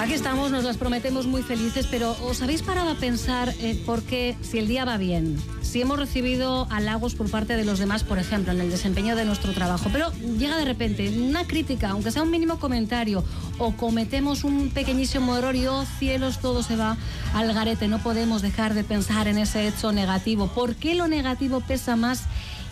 Aquí estamos, nos las prometemos muy felices, pero ¿os habéis parado a pensar eh, por qué, si el día va bien, si hemos recibido halagos por parte de los demás, por ejemplo, en el desempeño de nuestro trabajo, pero llega de repente una crítica, aunque sea un mínimo comentario, o cometemos un pequeñísimo error y, oh cielos, todo se va al garete, no podemos dejar de pensar en ese hecho negativo. ¿Por qué lo negativo pesa más?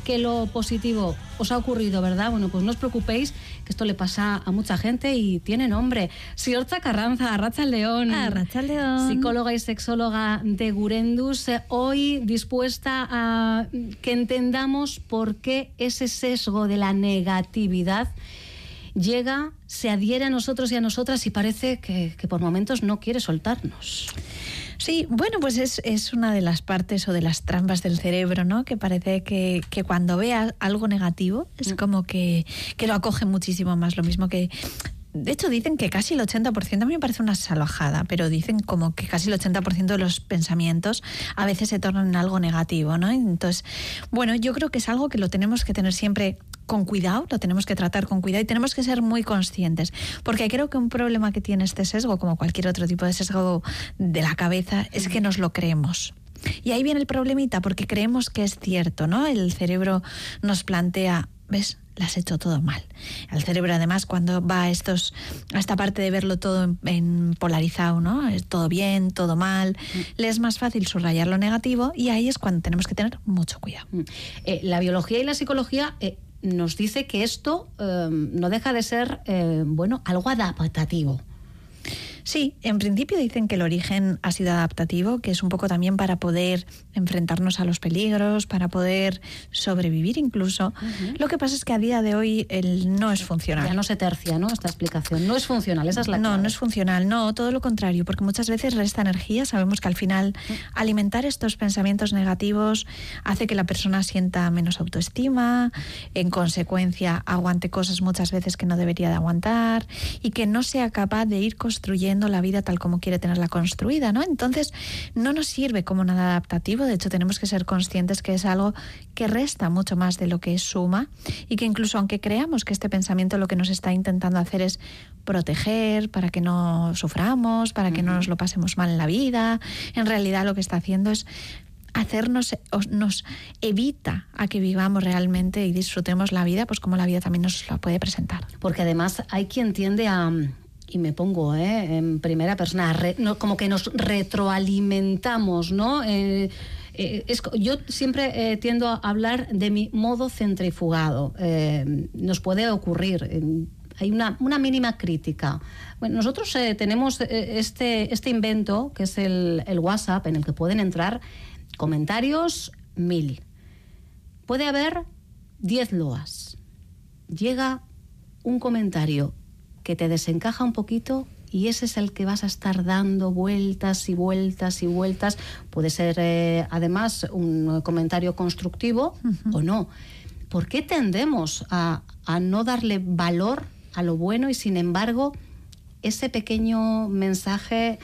Que lo positivo os ha ocurrido, ¿verdad? Bueno, pues no os preocupéis, que esto le pasa a mucha gente y tiene nombre. Siorcha Carranza, Arracha León. Arracha León. Psicóloga y sexóloga de Gurendus, eh, hoy dispuesta a que entendamos por qué ese sesgo de la negatividad llega, se adhiere a nosotros y a nosotras y parece que, que por momentos no quiere soltarnos. Sí, bueno, pues es, es, una de las partes o de las trampas del cerebro, ¿no? Que parece que, que cuando vea algo negativo es como que, que lo acoge muchísimo más. Lo mismo que de hecho, dicen que casi el 80%, a mí me parece una salvajada, pero dicen como que casi el 80% de los pensamientos a veces se tornan en algo negativo, ¿no? Entonces, bueno, yo creo que es algo que lo tenemos que tener siempre con cuidado, lo tenemos que tratar con cuidado y tenemos que ser muy conscientes, porque creo que un problema que tiene este sesgo, como cualquier otro tipo de sesgo de la cabeza, es que nos lo creemos. Y ahí viene el problemita, porque creemos que es cierto, ¿no? El cerebro nos plantea, ¿ves? le has hecho todo mal. El cerebro, además, cuando va a, estos, a esta parte de verlo todo en, en polarizado, ¿no? Es todo bien, todo mal, Mm. le es más fácil subrayar lo negativo y ahí es cuando tenemos que tener mucho cuidado. Eh, la biología y la psicología eh, nos dice que esto eh, no deja de ser, bueno, algo adaptativo. Sí, en principio dicen que el origen ha sido adaptativo, que es un poco también para poder enfrentarnos a los peligros, para poder sobrevivir incluso. Lo que pasa es que a día de hoy el no es funcional. Ya no se tercia, ¿no? Esta explicación. No es funcional, esa es la No, clave. no es funcional, no, todo lo contrario, porque muchas veces resta energía. Sabemos que al final alimentar estos pensamientos negativos hace que la persona sienta menos autoestima, en consecuencia aguante cosas muchas veces que no debería de aguantar y que no sea capaz de ir construyendo la vida tal como quiere tenerla construida, ¿no? Entonces, no nos sirve como nada adaptativo, de hecho tenemos que ser conscientes que es algo que resta mucho más de lo que suma y que incluso aunque creamos que este pensamiento lo que nos está intentando hacer es proteger, para que no suframos, para que no nos lo pasemos mal en la vida. En realidad lo que está haciendo es hacernos, os- nos evita a que vivamos realmente y disfrutemos la vida, pues como la vida también nos la puede presentar. Porque además hay quien tiende a, y me pongo ¿eh? en primera persona, como que nos retroalimentamos, ¿no? Eh, eh, yo siempre tiendo a hablar de mi modo centrifugado. Nos puede ocurrir. hay una, una mínima crítica. Bueno, nosotros tenemos este, este invento, que es el, WhatsApp, en el que pueden entrar comentarios mil. Puede haber 10 loas. Llega un comentario que te desencaja un poquito y ese es el que vas a estar dando vueltas y vueltas y vueltas. Puede ser eh, además un comentario constructivo o no. ¿Por qué tendemos a, a no darle valor a lo bueno y sin embargo ese pequeño mensaje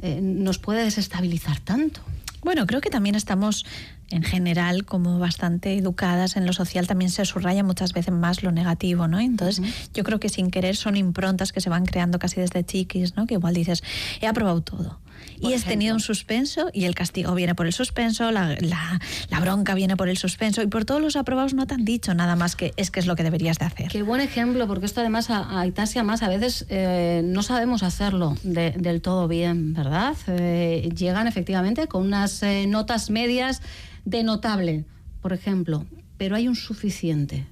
eh, nos puede desestabilizar tanto? Bueno, creo que también estamos en general como bastante educadas en lo social también se subraya muchas veces más lo negativo, ¿no? Entonces, yo creo que sin querer son improntas que se van creando casi desde chiquis, ¿no? Que igual dices, he aprobado todo. Por y has tenido un suspenso y el castigo viene por el suspenso, la, la- la bronca viene por el suspenso y por todos los aprobados no te han dicho nada más que es que es lo que deberías de hacer. Qué buen ejemplo, porque esto además a, a Itasia más a veces eh, no sabemos hacerlo de- del todo bien, ¿verdad? Eh, llegan efectivamente con unas eh, notas medias de notable, por ejemplo, pero hay un suficiente,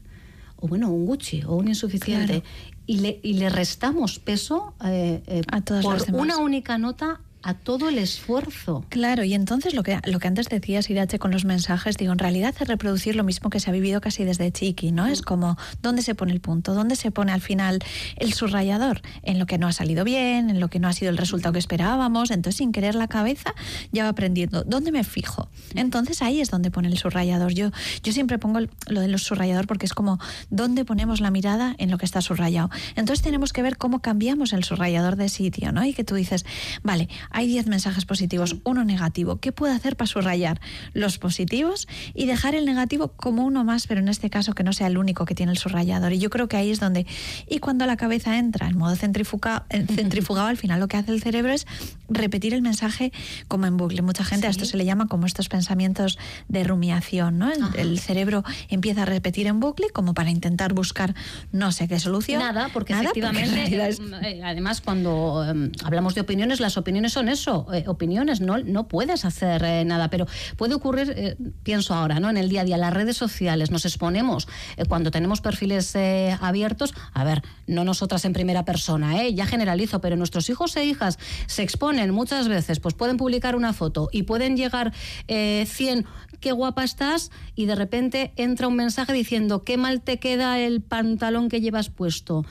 o bueno, un Gucci o un insuficiente, Claro. y, le, y le restamos peso eh, eh, A todas por las una única nota a todo el esfuerzo. Claro, y entonces lo que, lo que antes decías, Irache, con los mensajes, digo, en realidad es reproducir lo mismo que se ha vivido casi desde chiqui, ¿no? Es como, ¿dónde se pone el punto? ¿Dónde se pone al final el subrayador? En lo que no ha salido bien, en lo que no ha sido el resultado que esperábamos. Entonces, sin querer la cabeza, ya va aprendiendo. ¿Dónde me fijo? Entonces, ahí es donde pone el subrayador. Yo, yo siempre pongo lo de los subrayador porque es como, ¿dónde ponemos la mirada en lo que está subrayado? Entonces, tenemos que ver cómo cambiamos el subrayador de sitio, ¿no? Y que tú dices, vale, hay 10 mensajes positivos, uno negativo. ¿Qué puedo hacer para subrayar los positivos y dejar el negativo como uno más, pero en este caso que no sea el único que tiene el subrayador? Y yo creo que ahí es donde, y cuando la cabeza entra en modo centrifuga, centrifugado, al final lo que hace el cerebro es repetir el mensaje como en bucle. Mucha gente a esto se le llama como estos pensamientos de rumiación, ¿no? El, el cerebro empieza a repetir en bucle como para intentar buscar no sé qué solución. Nada, porque Nada, efectivamente, en realidad es- eh, además cuando eh, hablamos de opiniones, las opiniones son eso, eh, opiniones, no, no puedes hacer eh, nada, pero puede ocurrir, eh, pienso ahora, ¿no? En el día a día, las redes sociales, nos exponemos cuando tenemos perfiles abiertos, a ver, no nosotras en primera persona, ya generalizo, pero nuestros hijos e hijas se exponen muchas veces, pues pueden publicar una foto y pueden llegar eh, 100, qué guapa estás, y de repente entra un mensaje diciendo, qué mal te queda el pantalón que llevas puesto.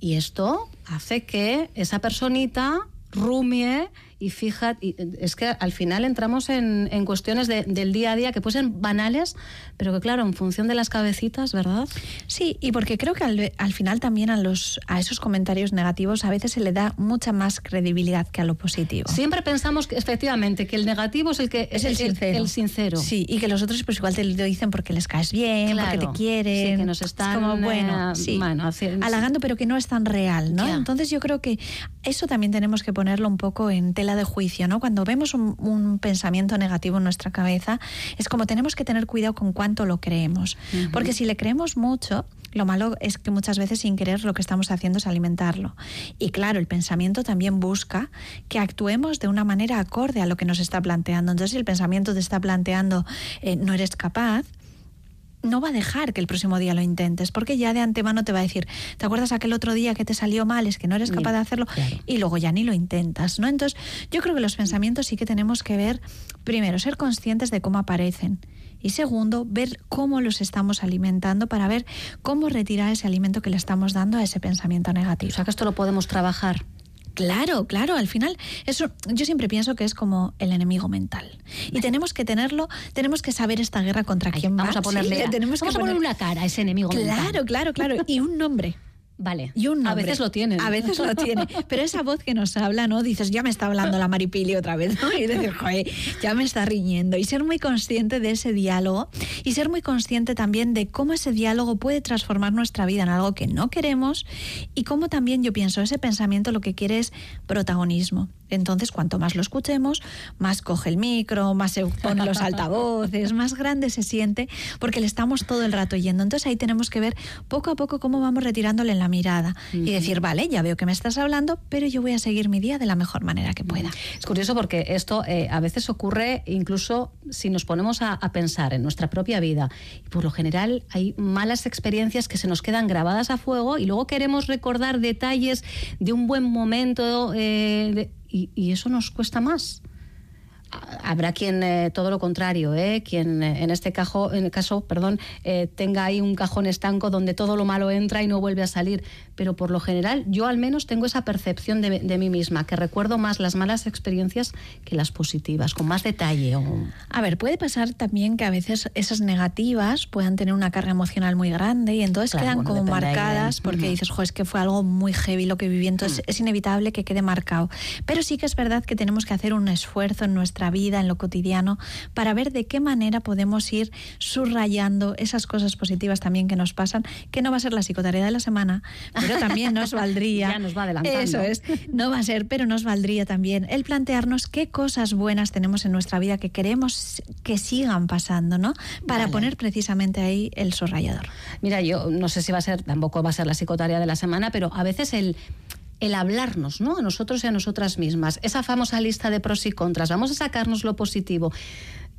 Y esto hace que esa personita Rumię y fíjate, y es que al final entramos en, en cuestiones de- del día a día que pueden ser banales, pero que claro, en función de las cabecitas, ¿verdad? Sí, y porque creo que al, al final también a, los, a esos comentarios negativos a veces se le da mucha más credibilidad que a lo positivo. Siempre pensamos que efectivamente que el negativo es el que Es el sincero. el sincero. Sí, y que los otros pues igual te lo dicen porque les caes bien, Claro. porque te quieren. Sí, que nos Es están, como, bueno, eh, sí, bueno, haci- halagando, pero que no es tan real, ¿no? Ya. Entonces yo creo que eso también tenemos que ponerlo un poco en tela de juicio, ¿no? Cuando vemos un, un pensamiento negativo en nuestra cabeza, es como tenemos que tener cuidado con cuánto lo creemos. Porque si le creemos mucho, lo malo es que muchas veces sin querer lo que estamos haciendo es alimentarlo. Y claro, el pensamiento también busca que actuemos de una manera acorde a lo que nos está planteando. Entonces, si el pensamiento te está planteando eh, no eres capaz, no va a dejar que el próximo día lo intentes, porque ya de antemano te va a decir, ¿te acuerdas aquel otro día que te salió mal, es que no eres capaz de hacerlo? Claro. Y luego ya ni lo intentas, ¿no? Entonces, yo creo que los pensamientos sí que tenemos que ver, primero, ser conscientes de cómo aparecen. Y segundo, ver cómo los estamos alimentando para ver cómo retirar ese alimento que le estamos dando a ese pensamiento O negativo. sea que esto lo podemos trabajar. Claro, claro, al final eso yo siempre pienso que es como el enemigo mental. Y tenemos que tenerlo, tenemos que saber esta guerra contra Ay, quién vamos va. a ponerle, Sí, tenemos vamos que a poner poner- una cara a ese enemigo mental. Claro, claro, claro, y un nombre. Vale. Y un a nombre. veces lo tienen. A veces lo tiene. Pero esa voz que nos habla, ¿no? Dices, ya me está hablando la Maripili otra vez, ¿no? Y dices, joder, ya me está riñendo. Y ser muy consciente de ese diálogo y ser muy consciente también de cómo ese diálogo puede transformar nuestra vida en algo que no queremos y cómo también yo pienso, ese pensamiento lo que quiere es protagonismo. Entonces, cuanto más lo escuchemos, más coge el micro, más se pone los altavoces, más grande se siente, porque le estamos todo el rato yendo. Entonces ahí tenemos que ver poco a poco cómo vamos retirándole la mirada y decir, vale, ya veo que me estás hablando, pero yo voy a seguir mi día de la mejor manera que pueda. Es curioso porque esto eh, a veces ocurre incluso si nos ponemos a, a pensar en nuestra propia vida. Y por lo general hay malas experiencias que se nos quedan grabadas a fuego y luego queremos recordar detalles de un buen momento eh, de- y, y eso nos cuesta más. Ha- Habrá quien eh, todo lo contrario, ¿eh? quien eh, en este caso, en el caso, perdón, eh, tenga ahí un cajón estanco donde todo lo malo entra y no vuelve a salir. Pero por lo general, yo al menos tengo esa percepción de, de mí misma, que recuerdo más las malas experiencias que las positivas, con más detalle. o- A ver, puede pasar también que a veces esas negativas puedan tener una carga emocional muy grande y entonces Claro, quedan bueno, como de- marcadas porque Ujú. dices, jo, es que fue algo muy heavy lo que viví, entonces es inevitable que quede marcado. Pero sí que es verdad que tenemos que hacer un esfuerzo en nuestra vida, en lo cotidiano, para ver de qué manera podemos ir subrayando esas cosas positivas también que nos pasan, que no va a ser la psicotarea de la semana, pero también nos valdría. Ya nos va adelantando. Eso es, no va a ser, pero nos valdría también el plantearnos qué cosas buenas tenemos en nuestra vida que queremos que sigan pasando, ¿no? Para Vale. poner precisamente ahí el subrayador. Mira, yo no sé si va a ser, tampoco va a ser la psicotarea de la semana, pero a veces el el hablarnos, ¿no? A nosotros y a nosotras mismas. Esa famosa lista de pros y contras. Vamos a sacarnos lo positivo.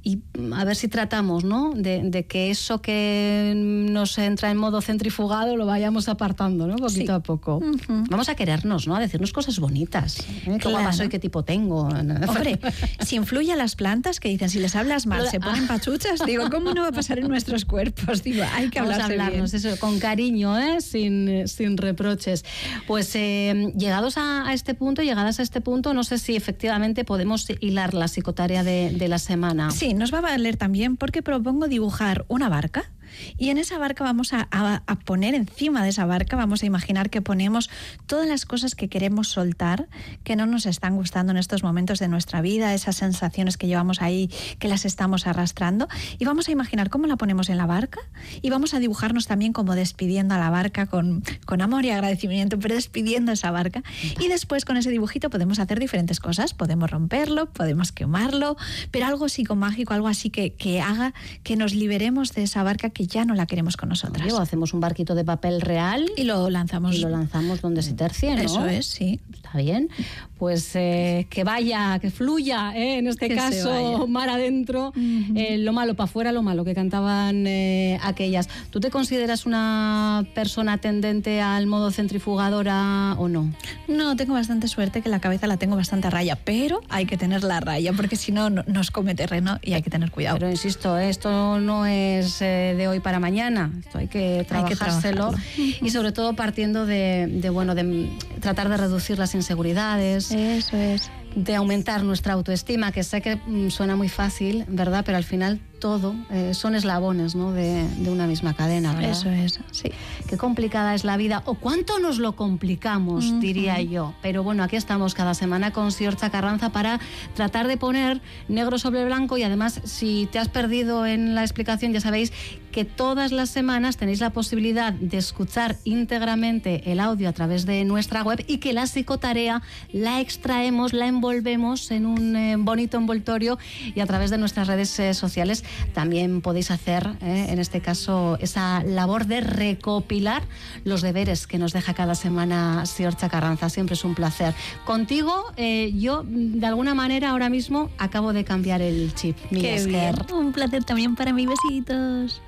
Y a ver si tratamos, ¿no? De, de que eso que nos entra en modo centrifugado lo vayamos apartando, ¿no? Poquito Sí. a poco. Vamos a querernos, ¿no? A decirnos cosas bonitas. ¿eh? Qué Claro. soy, qué tipo tengo. Hombre, si influye a las plantas que dicen, si les hablas mal, se ponen pachuchas, digo, ¿cómo no va a pasar en nuestros cuerpos? Digo, hay que Vamos a hablarnos bien. eso, con cariño, ¿eh? sin, sin reproches. Pues eh, llegados a, a este punto, llegadas a este punto, no sé si efectivamente podemos hilar la psicotarea de, de la semana. Sí, nos va a valer también porque propongo dibujar una barca Y en esa barca vamos a, a- a poner encima de esa barca, vamos a imaginar que ponemos todas las cosas que queremos soltar, que no nos están gustando en estos momentos de nuestra vida, esas sensaciones que llevamos ahí, que las estamos arrastrando. Y vamos a imaginar cómo la ponemos en la barca y vamos a dibujarnos también como despidiendo a la barca con, con amor y agradecimiento, pero despidiendo esa barca. Y después con ese dibujito podemos hacer diferentes cosas. Podemos romperlo, podemos quemarlo, pero algo psicomágico, algo así que, que haga que nos liberemos de esa barca que ya no la queremos con nosotras. Oye, o hacemos un barquito de papel real Y lo lanzamos. y lo lanzamos donde se tercie, ¿no? Eso es, sí. Está bien. Pues eh, que vaya, que fluya, ¿eh? en este Que caso, mar adentro, eh, lo malo para afuera, lo malo que cantaban eh, aquellas. ¿Tú te consideras una persona tendente al modo centrifugadora o no? No, tengo bastante suerte que la cabeza la tengo bastante a raya, pero hay que tener la raya porque si no no- nos come terreno y hay que tener cuidado. Pero insisto, esto no es de hoy para mañana, esto hay que trabajárselo y sobre todo partiendo de, de, bueno, de tratar de reducir las inseguridades, Eso es. de aumentar nuestra autoestima, que sé que mm, suena muy fácil, ¿verdad? Pero al final todo eh, son eslabones ¿no? de, de una misma cadena, ¿verdad? Eso es, sí. Qué complicada es la vida, o cuánto nos lo complicamos, diría yo. Pero bueno, aquí estamos cada semana con Siorcha Carranza para tratar de poner negro sobre blanco y además, si te has perdido en la explicación, ya sabéis que todas las semanas tenéis la posibilidad de escuchar íntegramente el audio a través de nuestra web y que la psicotarea la extraemos, la envolvemos en un eh, bonito envoltorio y a través de nuestras redes eh, sociales también podéis hacer, eh, en este caso, esa labor de recopilar los deberes que nos deja cada semana Siorcha Carranza. Siempre es un placer. Contigo, eh, yo de alguna manera ahora mismo acabo de cambiar el chip. mi Qué bien. Un placer también para mí. Besitos.